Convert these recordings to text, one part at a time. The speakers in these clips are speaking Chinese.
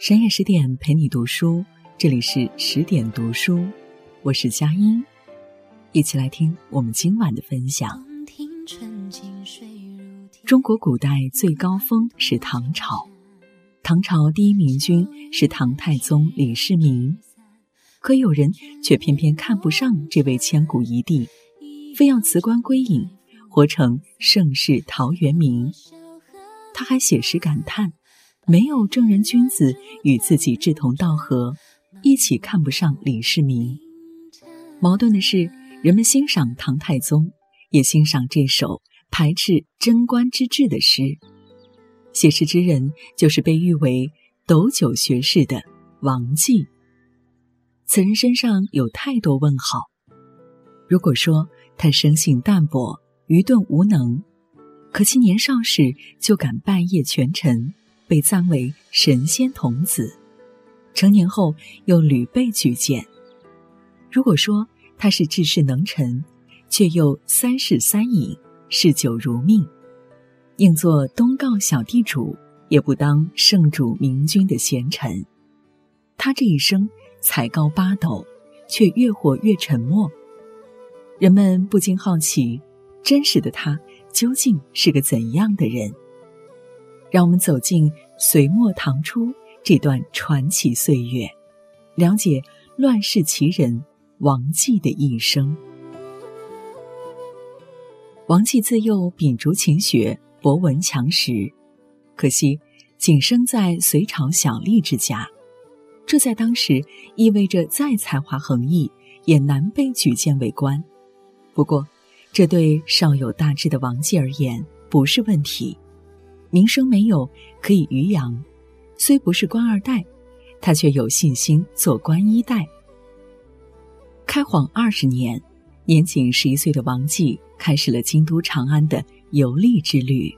深夜十点陪你读书，这里是十点读书，我是佳音，一起来听我们今晚的分享。中国古代最高峰是唐朝，唐朝第一明君是唐太宗李世民，可有人却偏偏看不上这位千古一帝，非要辞官归隐，活成盛世陶渊明。他还写诗感叹。没有正人君子与自己志同道合，一起看不上李世民。矛盾的是，人们欣赏唐太宗，也欣赏这首排斥贞观之治的诗。写诗之人就是被誉为斗酒学士的王绩。此人身上有太多问号。如果说他生性淡泊、愚钝无能，可其年少时就敢拜谒权臣。被赞为神仙童子，成年后又屡被举荐。如果说他是治世能臣，却又三世三饮，嗜酒如命，宁做东皋小地主，也不当圣主明君的贤臣。他这一生才高八斗，却越活越沉默。人们不禁好奇，真实的他究竟是个怎样的人？让我们走进隋末唐初这段传奇岁月，了解乱世奇人王继的一生。王继自幼秉烛勤学，博闻强识，可惜仅生在隋朝小吏之家，这在当时意味着再才华横溢，也难被举荐为官。不过，这对少有大志的王继而言不是问题。名声没有可以渔阳，虽不是官二代，他却有信心做官一代。开皇二十年，年仅十一岁的王继开始了京都长安的游历之旅，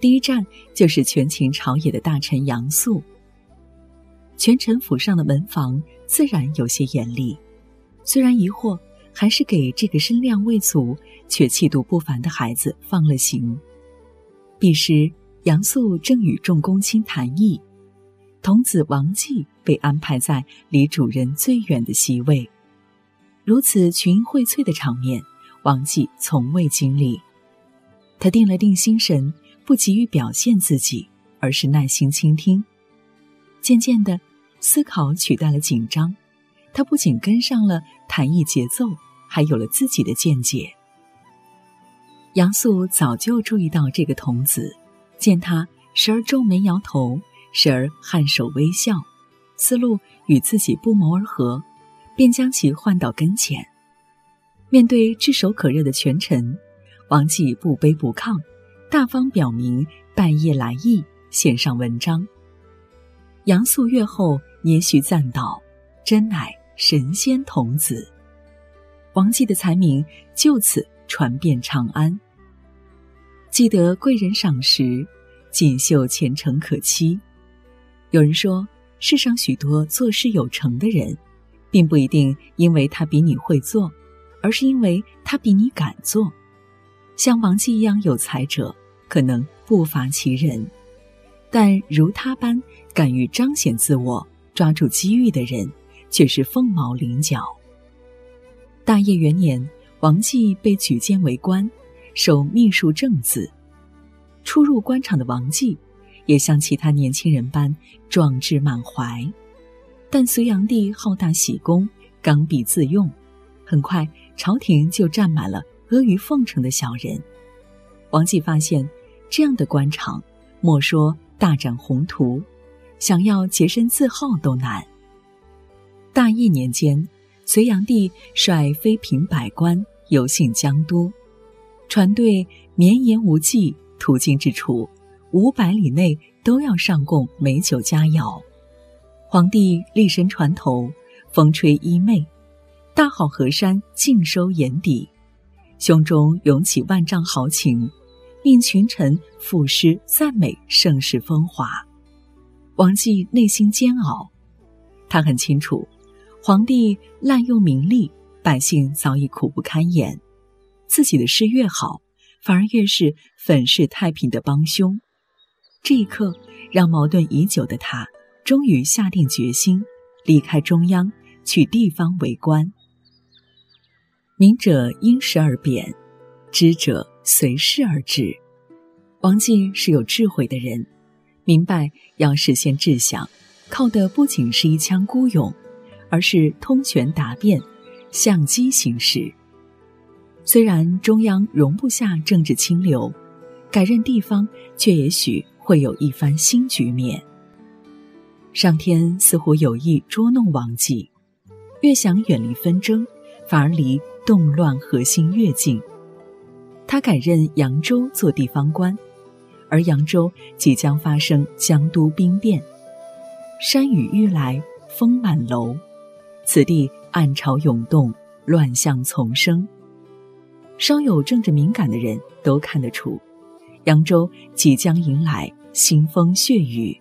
第一站就是权倾朝野的大臣杨素。权臣府上的门房自然有些严厉，虽然疑惑，还是给这个身量未足却气度不凡的孩子放了行。彼时。杨素正与众公卿谈议，童子王继被安排在离主人最远的席位。如此群英荟萃的场面，王继从未经历。他定了定心神，不急于表现自己，而是耐心倾听。渐渐的，思考取代了紧张。他不仅跟上了谈议节奏，还有了自己的见解。杨素早就注意到这个童子。见他时而皱眉摇头，时而颔首微笑，思路与自己不谋而合，便将其唤到跟前。面对炙手可热的权臣，王继不卑不亢，大方表明拜谒来意，献上文章。杨素阅后，也许赞道：“真乃神仙童子。”王继的才名就此传遍长安。记得贵人赏识，锦绣前程可期。有人说，世上许多做事有成的人，并不一定因为他比你会做，而是因为他比你敢做。像王绩一样有才者，可能不乏其人，但如他般敢于彰显自我、抓住机遇的人，却是凤毛麟角。大业元年，王绩被举荐为官。守秘书正字，初入官场的王继，也像其他年轻人般壮志满怀。但隋炀帝好大喜功，刚愎自用，很快朝廷就站满了阿谀奉承的小人。王继发现，这样的官场，莫说大展宏图，想要洁身自好都难。大业年间，隋炀帝率妃嫔百官游幸江都。船队绵延无际，途经之处，五百里内都要上供美酒佳肴。皇帝立身船头，风吹衣袂，大好河山尽收眼底，胸中涌起万丈豪情，令群臣赋诗赞美盛世风华。王继内心煎熬，他很清楚，皇帝滥用名利，百姓早已苦不堪言。自己的事越好，反而越是粉饰太平的帮凶。这一刻，让矛盾已久的他终于下定决心离开中央，去地方为官。明者因时而变，知者随事而治。王继是有智慧的人，明白要实现志向，靠的不仅是一腔孤勇，而是通权达变，相机行事。虽然中央容不下政治清流，改任地方却也许会有一番新局面。上天似乎有意捉弄王继，越想远离纷争，反而离动乱核心越近。他改任扬州做地方官。而扬州即将发生江都兵变，山雨欲来风满楼，此地暗潮涌动，乱象丛生。稍有政治敏感的人都看得出，扬州即将迎来腥风血雨。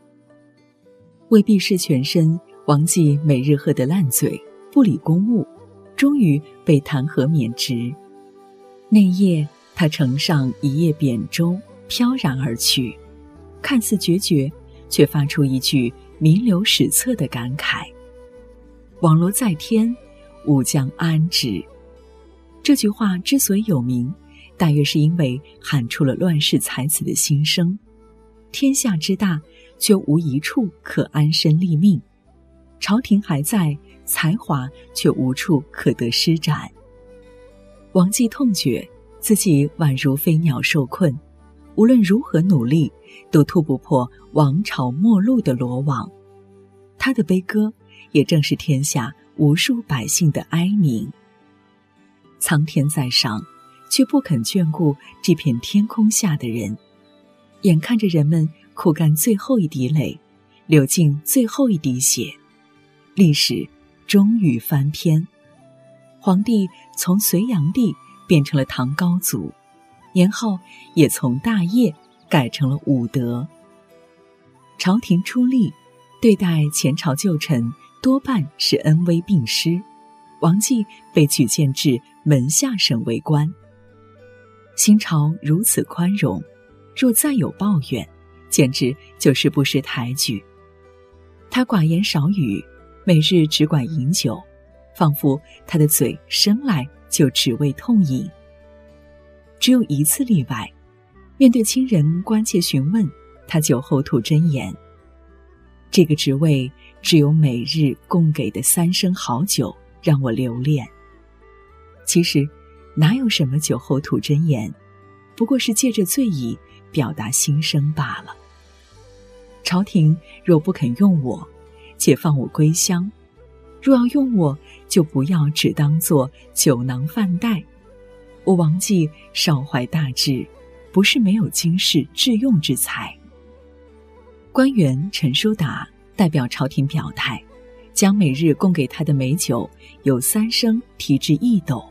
为避世全身，王继每日喝得烂醉，不理公务，终于被弹劾免职。那夜，他乘上一叶扁舟。飘然而去，看似决绝，却发出一句名留史册的感慨：“网罗在天，吾将安之。”这句话之所以有名，大约是因为喊出了乱世才子的心声。天下之大，却无一处可安身立命；朝廷还在，才华却无处可得施展。王继痛觉自己宛如飞鸟受困。无论如何努力，都突不破王朝末路的罗网。他的悲歌，也正是天下无数百姓的哀鸣。苍天在上，却不肯眷顾这片天空下的人。眼看着人们苦干最后一滴泪，流尽最后一滴血，历史终于翻篇。皇帝从隋炀帝变成了唐高祖。年号也从大业改成了武德。朝廷出力，对待前朝旧臣多半是恩威并施。王继被举荐至门下省为官。新朝如此宽容，若再有抱怨，简直就是不识抬举。他寡言少语，每日只管饮酒，仿佛他的嘴生来就只为痛饮。只有一次例外，面对亲人关切询问，他酒后吐真言。这个职位只有每日供给的三升好酒让我留恋。其实，哪有什么酒后吐真言，不过是借着醉意表达心声罢了。朝廷若不肯用我，且放我归乡；若要用我，就不要只当做酒囊饭袋。我王继少怀大志，不是没有经世致用之才。官员陈叔达代表朝廷表态，将每日供给他的美酒有三升提至一斗。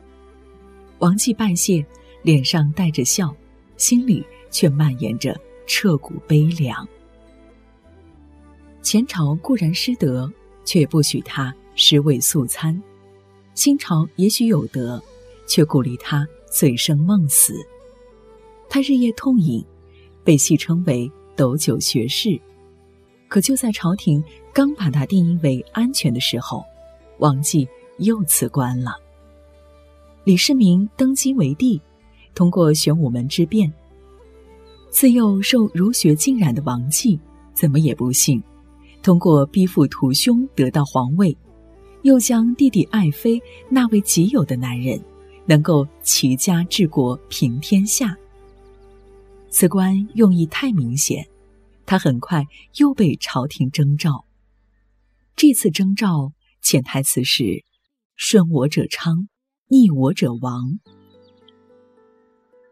王继拜谢，脸上带着笑，心里却蔓延着彻骨悲凉。前朝固然失德，却不许他尸位素餐；新朝也许有德，却鼓励他。醉生梦死，他日夜痛饮，被戏称为“斗酒学士”。可就在朝廷刚把他定义为安全的时候，王继又辞官了。李世民登基为帝，通过玄武门之变，自幼受儒学浸染的王继，怎么也不信，通过逼父屠兄得到皇位，又将弟弟爱妃纳为己有的男人。能够齐家治国平天下，此官用意太明显，他很快又被朝廷征召。这次征召潜台词是：顺我者昌，逆我者亡。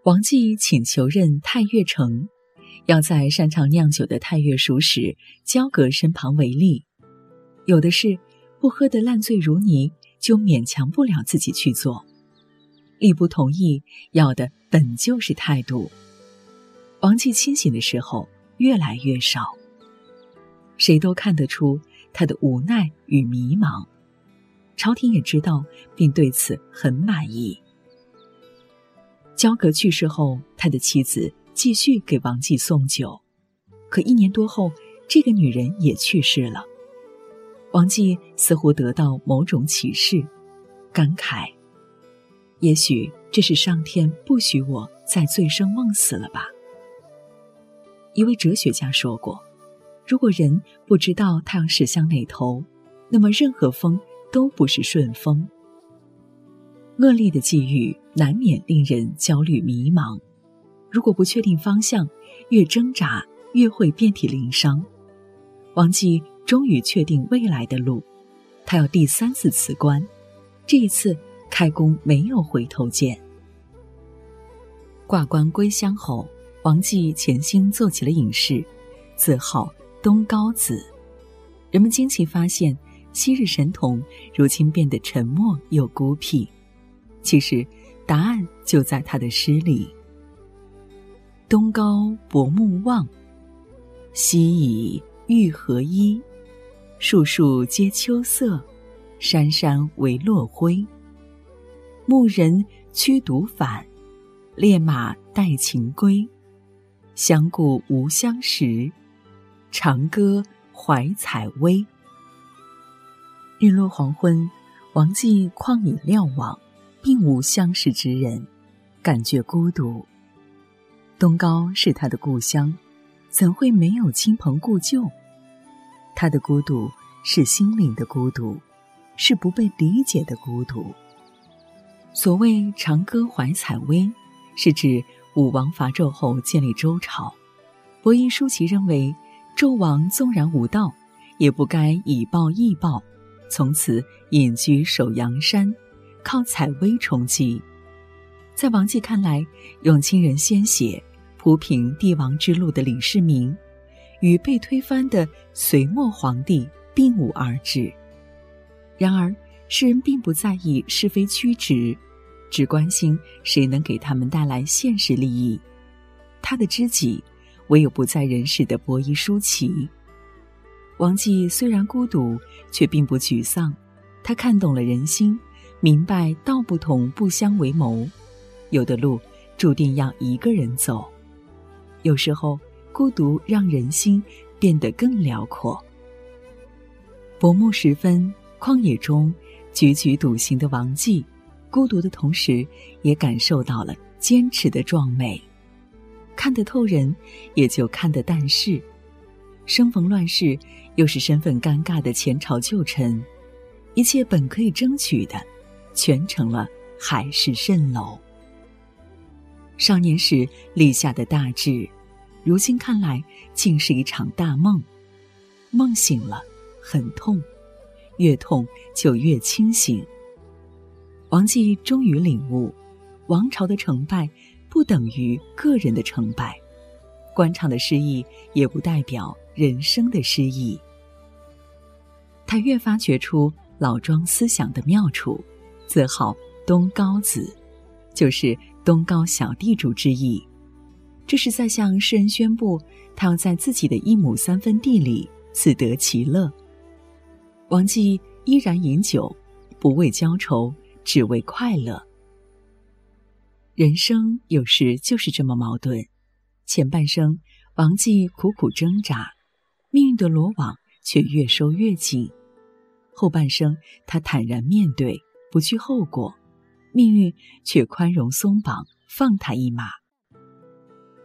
王继请求任太岳丞，要在擅长酿酒的太岳署使焦阁身旁为例。有的是不喝得烂醉如泥，就勉强不了自己去做。力不同意，要的本就是态度。王继清醒的时候越来越少，谁都看得出他的无奈与迷茫。朝廷也知道，并对此很满意。焦阁去世后，他的妻子继续给王继送酒，可一年多后，这个女人也去世了。王继似乎得到某种启示，感慨：也许这是上天不许我再醉生梦死了吧。一位哲学家说过：“如果人不知道太阳驶向哪头，那么任何风都不是顺风。恶劣的际遇难免令人焦虑迷茫。如果不确定方向，越挣扎越会遍体鳞伤。”王继终于确定未来的路，他要第三次辞官，这一次开工没有回头箭。挂冠归乡后。王继潜心做起了隐士，自号东高子。人们惊奇发现，昔日神童如今变得沉默又孤僻。其实，答案就在他的诗里：“东高薄暮望，西以玉河依。树树皆秋色，山山为落晖。牧人驱犊返，猎马待禽归。”相顾无相识，长歌怀采薇。日落黄昏，王继旷野瞭望，并无相识之人，感觉孤独。东高是他的故乡，怎会没有亲朋故旧？他的孤独是心灵的孤独，是不被理解的孤独。所谓长歌怀采薇，是指。武王伐纣后建立周朝，伯夷叔齐认为，纣王纵然无道，也不该以暴易暴，从此隐居守阳山，靠采薇充饥。在王继看来，用亲人鲜血铺平帝王之路的李世民，与被推翻的隋末皇帝并无二致。然而，世人并不在意是非曲直。只关心谁能给他们带来现实利益。他的知己，唯有不在人世的伯夷叔齐。王继虽然孤独，却并不沮丧。他看懂了人心，明白道不同不相为谋。有的路注定要一个人走。有时候，孤独让人心变得更辽阔。薄暮时分，旷野中踽踽独行的王继。孤独的同时，也感受到了坚持的壮美。看得透人，也就看得淡世。生逢乱世，又是身份尴尬的前朝旧臣，一切本可以争取的，全成了海市蜃楼。少年时立下的大志，如今看来，竟是一场大梦。梦醒了，很痛，越痛就越清醒。王继终于领悟，王朝的成败不等于个人的成败，官场的失意也不代表人生的失意。他越发觉出老庄思想的妙处，自号东高子，就是东高小地主之意。这是在向世人宣布，他要在自己的一亩三分地里自得其乐。王继依然饮酒，不为浇愁。只为快乐。人生有时就是这么矛盾。前半生，王继苦苦挣扎，命运的罗网却越收越紧；后半生，他坦然面对，不惧后果，命运却宽容松绑，放他一马。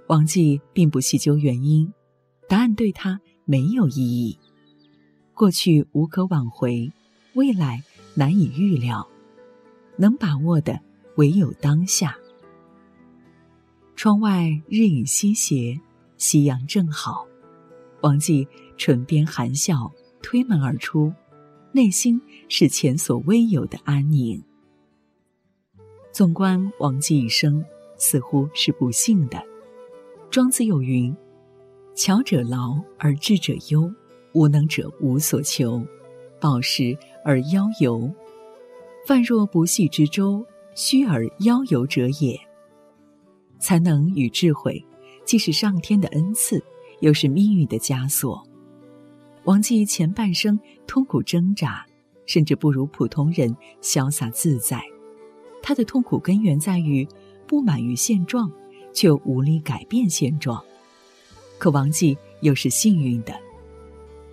王继并不细究原因，答案对他没有意义。过去无可挽回，未来难以预料。能把握的唯有当下。窗外日影西斜，夕阳正好。王继唇边含笑，推门而出，内心是前所未有的安宁。纵观王继一生，似乎是不幸的。庄子有云：“巧者劳而智者忧，无能者无所求，饱食而夭游。”泛若不系之舟，虚而夭游者也。才能与智慧，既是上天的恩赐，又是命运的枷锁。王继前半生痛苦挣扎，甚至不如普通人潇洒自在。他的痛苦根源在于不满于现状，却无力改变现状。可王继又是幸运的，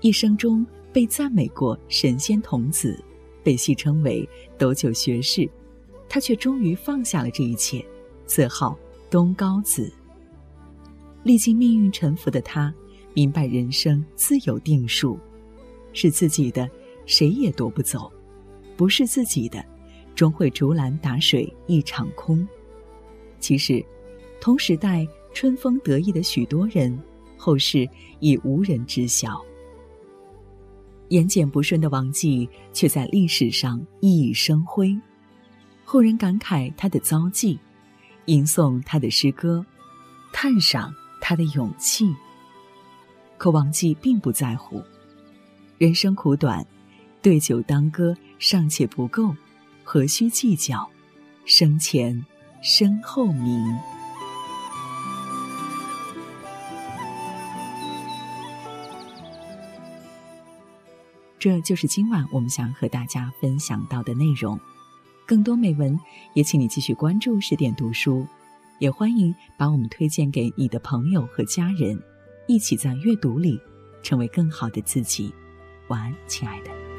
一生中被赞美过神仙童子，被戏称为斗酒学士，他却终于放下了这一切，自号东高子。历经命运沉浮的他，明白人生自有定数，是自己的，谁也夺不走；不是自己的，终会竹篮打水一场空。其实，同时代春风得意的许多人，后世已无人知晓。言简不顺的王继，却在历史上熠熠生辉，后人感慨他的遭际，吟诵他的诗歌，探赏。他的勇气，可王继并不在乎。人生苦短，对酒当歌尚且不够，何须计较生前身后名？这就是今晚我们想和大家分享到的内容。更多美文，也请你继续关注十点读书。也欢迎把我们推荐给你的朋友和家人，一起在阅读里成为更好的自己。晚安，亲爱的。